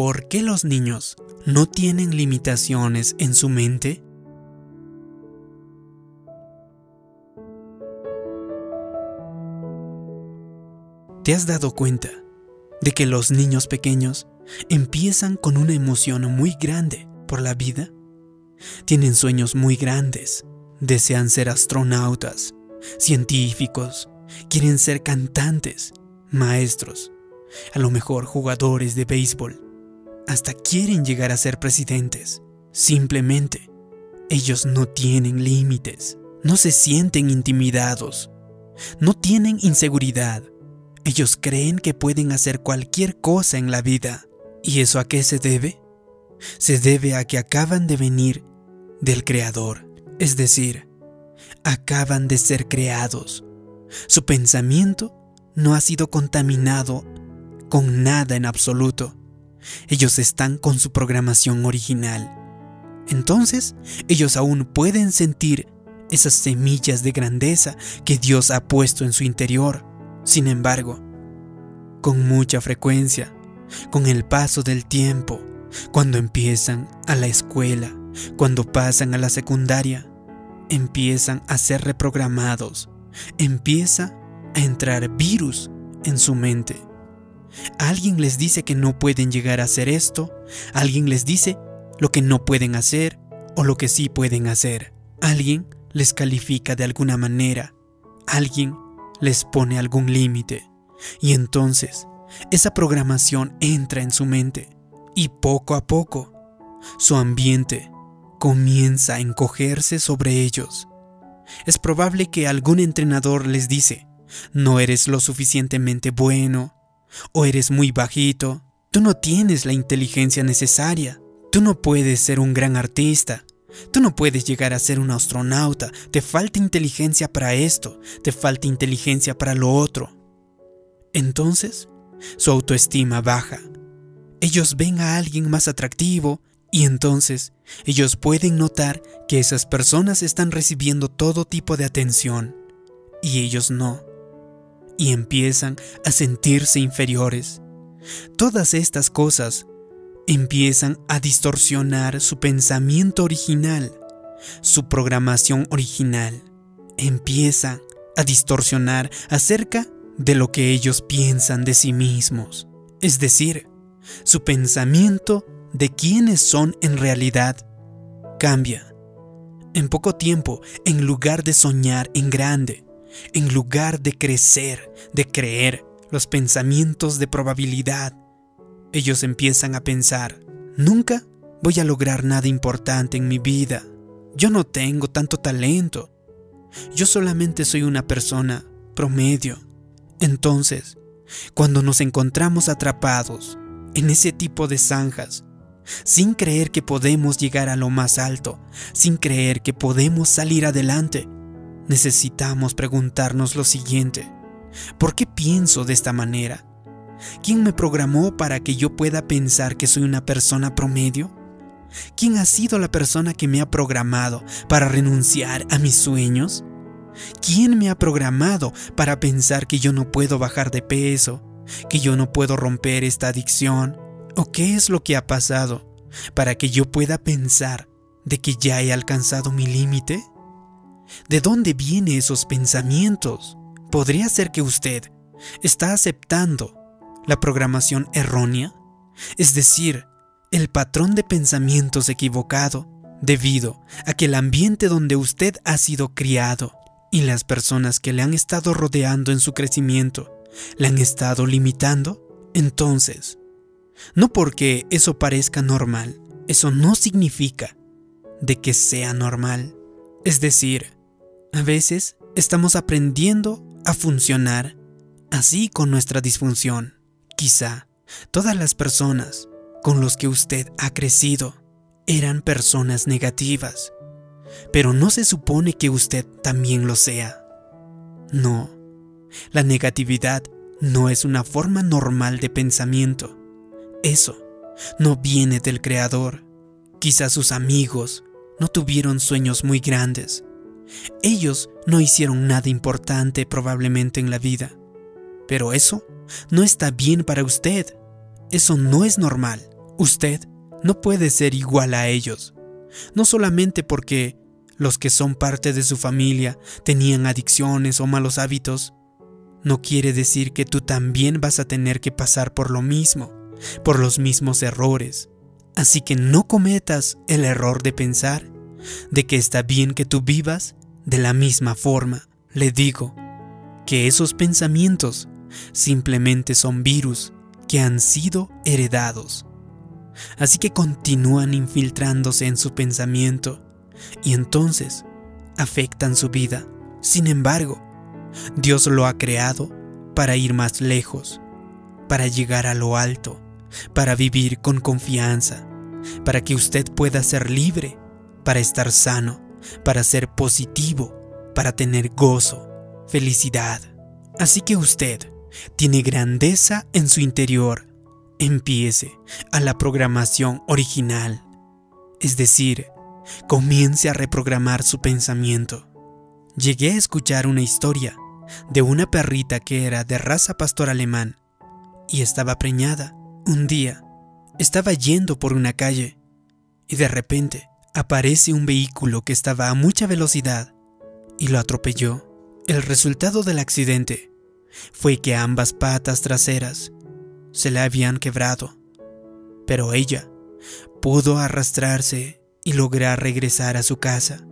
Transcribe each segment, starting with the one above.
por qué los niños no tienen limitaciones en su mente? ¿Te has dado cuenta de que los niños pequeños empiezan con una emoción muy grande por la vida? Tienen sueños muy grandes, desean ser astronautas, científicos, quieren ser cantantes, maestros, a lo mejor jugadores de béisbol, hasta quieren llegar a ser presidentes. Simplemente, ellos no tienen límites, no se sienten intimidados, no tienen inseguridad, ellos creen que pueden hacer cualquier cosa en la vida. ¿Y eso a qué se debe? Se debe a que acaban de venir del Creador, es decir, acaban de ser creados. Su pensamiento no ha sido contaminado con nada en absoluto. Ellos están con su programación original. Entonces, ellos aún pueden sentir esas semillas de grandeza que Dios ha puesto en su interior. Sin embargo, con mucha frecuencia, con el paso del tiempo, cuando empiezan a la escuela, cuando pasan a la secundaria, empiezan a ser reprogramados, empieza a entrar virus en su mente. Alguien les dice que no pueden llegar a hacer esto, alguien les dice lo que no pueden hacer o lo que sí pueden hacer. Alguien les califica de alguna manera, alguien les pone algún límite y entonces esa programación entra en su mente y poco a poco su ambiente comienza a encogerse sobre ellos. Es probable que algún entrenador les dice, no eres lo suficientemente bueno, o eres muy bajito, tú no tienes la inteligencia necesaria, tú no puedes ser un gran artista, Tú no puedes llegar a ser un astronauta, te falta inteligencia para esto, te falta inteligencia para lo otro. Entonces, su autoestima baja. Ellos ven a alguien más atractivo y entonces ellos pueden notar que esas personas están recibiendo todo tipo de atención y ellos no. Y empiezan a sentirse inferiores. Todas estas cosas empiezan a distorsionar su pensamiento original, su programación original. Empieza a distorsionar acerca de lo que ellos piensan de sí mismos. Es decir, su pensamiento de quiénes son en realidad cambia. En poco tiempo, en lugar de soñar en grande, en lugar de crecer, de creer los pensamientos de probabilidad, ellos empiezan a pensar, nunca voy a lograr nada importante en mi vida. Yo no tengo tanto talento. Yo solamente soy una persona promedio. Entonces, cuando nos encontramos atrapados en ese tipo de zanjas, sin creer que podemos llegar a lo más alto, sin creer que podemos salir adelante, necesitamos preguntarnos lo siguiente. ¿Por qué pienso de esta manera? ¿Quién me programó para que yo pueda pensar que soy una persona promedio? ¿Quién ha sido la persona que me ha programado para renunciar a mis sueños? ¿Quién me ha programado para pensar que yo no puedo bajar de peso, que yo no puedo romper esta adicción? ¿O qué es lo que ha pasado para que yo pueda pensar de que ya he alcanzado mi límite? ¿De dónde vienen esos pensamientos? Podría ser que usted está aceptando la programación errónea, es decir, el patrón de pensamientos equivocado, debido a que el ambiente donde usted ha sido criado y las personas que le han estado rodeando en su crecimiento le han estado limitando, entonces, no porque eso parezca normal, eso no significa de que sea normal. Es decir, a veces estamos aprendiendo a funcionar así con nuestra disfunción. Quizá todas las personas con las que usted ha crecido eran personas negativas, pero no se supone que usted también lo sea. No, la negatividad no es una forma normal de pensamiento. Eso no viene del Creador. Quizá sus amigos no tuvieron sueños muy grandes. Ellos no hicieron nada importante probablemente en la vida. Pero eso no está bien para usted. Eso no es normal. Usted no puede ser igual a ellos, no solamente porque los que son parte de su familia tenían adicciones o malos hábitos, no quiere decir que tú también vas a tener que pasar por lo mismo, por los mismos errores. Así que no cometas el error de pensar de que está bien que tú vivas de la misma forma. Le digo que esos pensamientos simplemente son virus que han sido heredados. Así que continúan infiltrándose en su pensamiento y entonces afectan su vida. Sin embargo, Dios lo ha creado para ir más lejos, para llegar a lo alto, para vivir con confianza, para que usted pueda ser libre, para estar sano, para ser positivo, para tener gozo, felicidad. Así que usted tiene grandeza en su interior. Empiece a la programación original, es decir, comience a reprogramar su pensamiento. Llegué a escuchar una historia de una perrita que era de raza pastor alemán y estaba preñada. Un día, estaba yendo por una calle y de repente aparece un vehículo que estaba a mucha velocidad y lo atropelló. El resultado del accidente fue que ambas patas traseras se le habían quebrado, pero ella pudo arrastrarse y lograr regresar a su casa.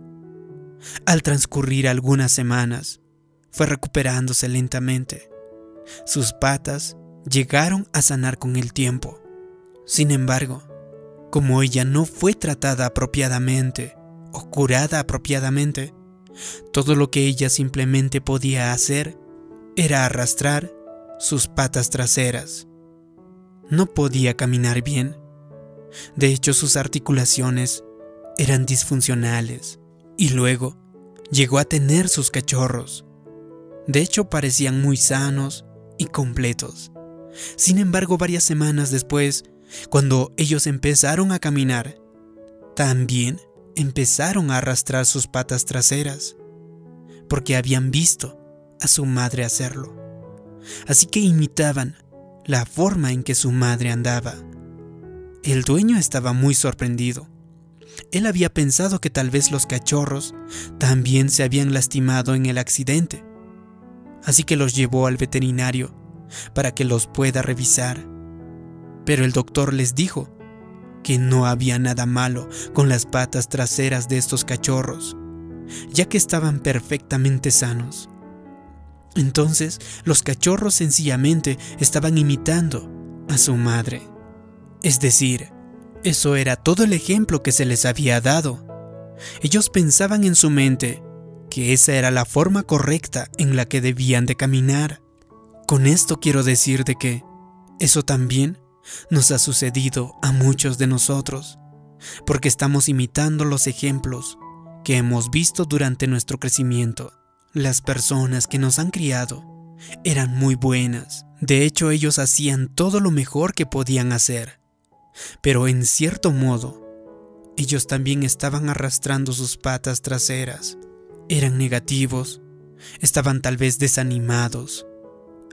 Al transcurrir algunas semanas, fue recuperándose lentamente. Sus patas llegaron a sanar con el tiempo. Sin embargo, como ella no fue tratada apropiadamente o curada apropiadamente, todo lo que ella simplemente podía hacer era arrastrar sus patas traseras. No podía caminar bien. De hecho, sus articulaciones eran disfuncionales y luego llegó a tener sus cachorros. De hecho, parecían muy sanos y completos. Sin embargo, varias semanas después, cuando ellos empezaron a caminar, también empezaron a arrastrar sus patas traseras, porque habían visto a su madre hacerlo. Así que imitaban la forma en que su madre andaba. El dueño estaba muy sorprendido. Él había pensado que tal vez los cachorros también se habían lastimado en el accidente, así que los llevó al veterinario para que los pueda revisar. Pero el doctor les dijo que no había nada malo con las patas traseras de estos cachorros, ya que estaban perfectamente sanos. Entonces los cachorros sencillamente estaban imitando a su madre. Es decir, eso era todo el ejemplo que se les había dado. Ellos pensaban en su mente que esa era la forma correcta en la que debían de caminar. Con esto quiero decir de que eso también nos ha sucedido a muchos de nosotros, porque estamos imitando los ejemplos que hemos visto durante nuestro crecimiento. Las personas que nos han criado eran muy buenas, de hecho ellos hacían todo lo mejor que podían hacer, pero en cierto modo, ellos también estaban arrastrando sus patas traseras eran negativos, estaban tal vez desanimados.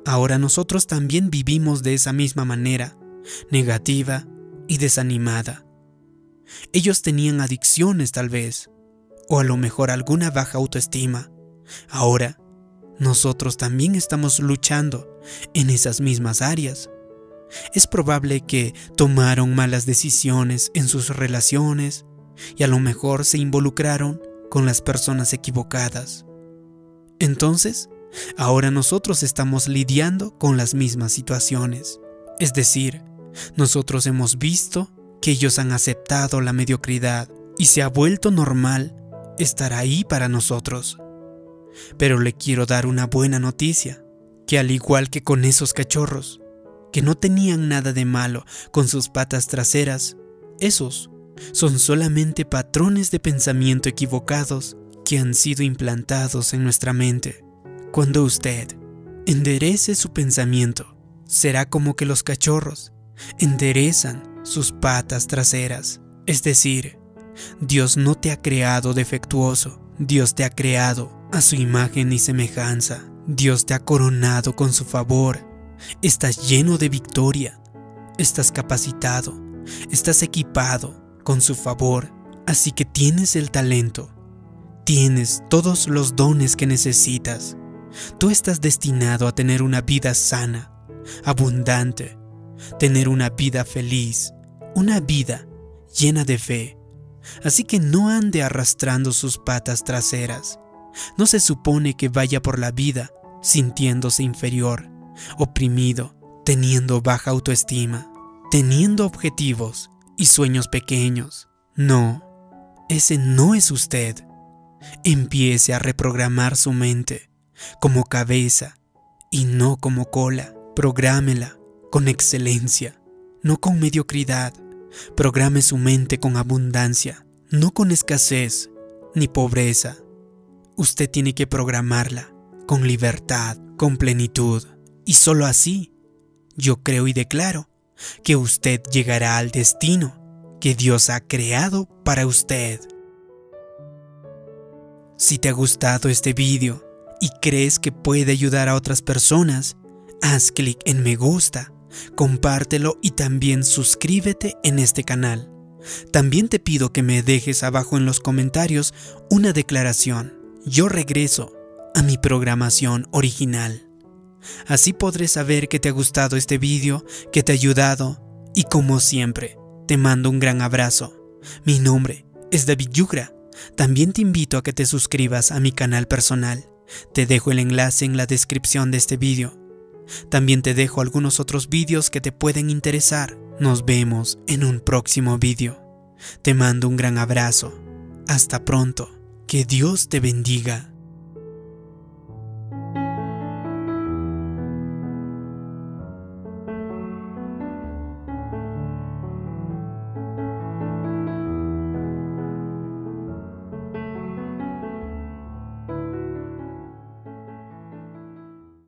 Ahora nosotros también vivimos de esa misma manera, negativa y desanimada. Ellos tenían adicciones tal vez, o a lo mejor alguna baja autoestima. Ahora, nosotros también estamos luchando en esas mismas áreas. Es probable que tomaron malas decisiones en sus relaciones y a lo mejor se involucraron con las personas equivocadas. Entonces, ahora nosotros estamos lidiando con las mismas situaciones. Es decir, nosotros hemos visto que ellos han aceptado la mediocridad y se ha vuelto normal estar ahí para nosotros. Pero le quiero dar una buena noticia, que al igual que con esos cachorros, que no tenían nada de malo con sus patas traseras, esos son solamente patrones de pensamiento equivocados que han sido implantados en nuestra mente. Cuando usted enderece su pensamiento, será como que los cachorros enderezan sus patas traseras. Es decir, Dios no te ha creado defectuoso, Dios te ha creado a su imagen y semejanza. Dios te ha coronado con su favor. Estás lleno de victoria. Estás capacitado Estás equipado con su favor, así que tienes el talento. Tienes todos los dones que necesitas. Tú estás destinado a tener una vida sana, abundante, tener una vida feliz, una vida llena de fe. Así que no ande arrastrando sus patas traseras. No se supone que vaya por la vida sintiéndose inferior, oprimido, teniendo baja autoestima, teniendo objetivos y sueños pequeños. No, ese no es usted. Empiece a reprogramar su mente como cabeza y no como cola. Prográmela con excelencia, no con mediocridad. Programe su mente con abundancia, no con escasez ni pobreza. Usted tiene que programarla con libertad, con plenitud. Y solo así, yo creo y declaro que usted llegará al destino que Dios ha creado para usted. Si te ha gustado este vídeo y crees que puede ayudar a otras personas, haz clic en me gusta, compártelo y también suscríbete en este canal. También te pido que me dejes abajo en los comentarios una declaración. Yo regreso a mi programación original. Así podré saber que te ha gustado este vídeo, que te ha ayudado y como siempre, te mando un gran abrazo. Mi nombre es David Yugra. También te invito a que te suscribas a mi canal personal. Te dejo el enlace en la descripción de este vídeo. También te dejo algunos otros vídeos que te pueden interesar. Nos vemos en un próximo vídeo. Te mando un gran abrazo. Hasta pronto. Que Dios te bendiga.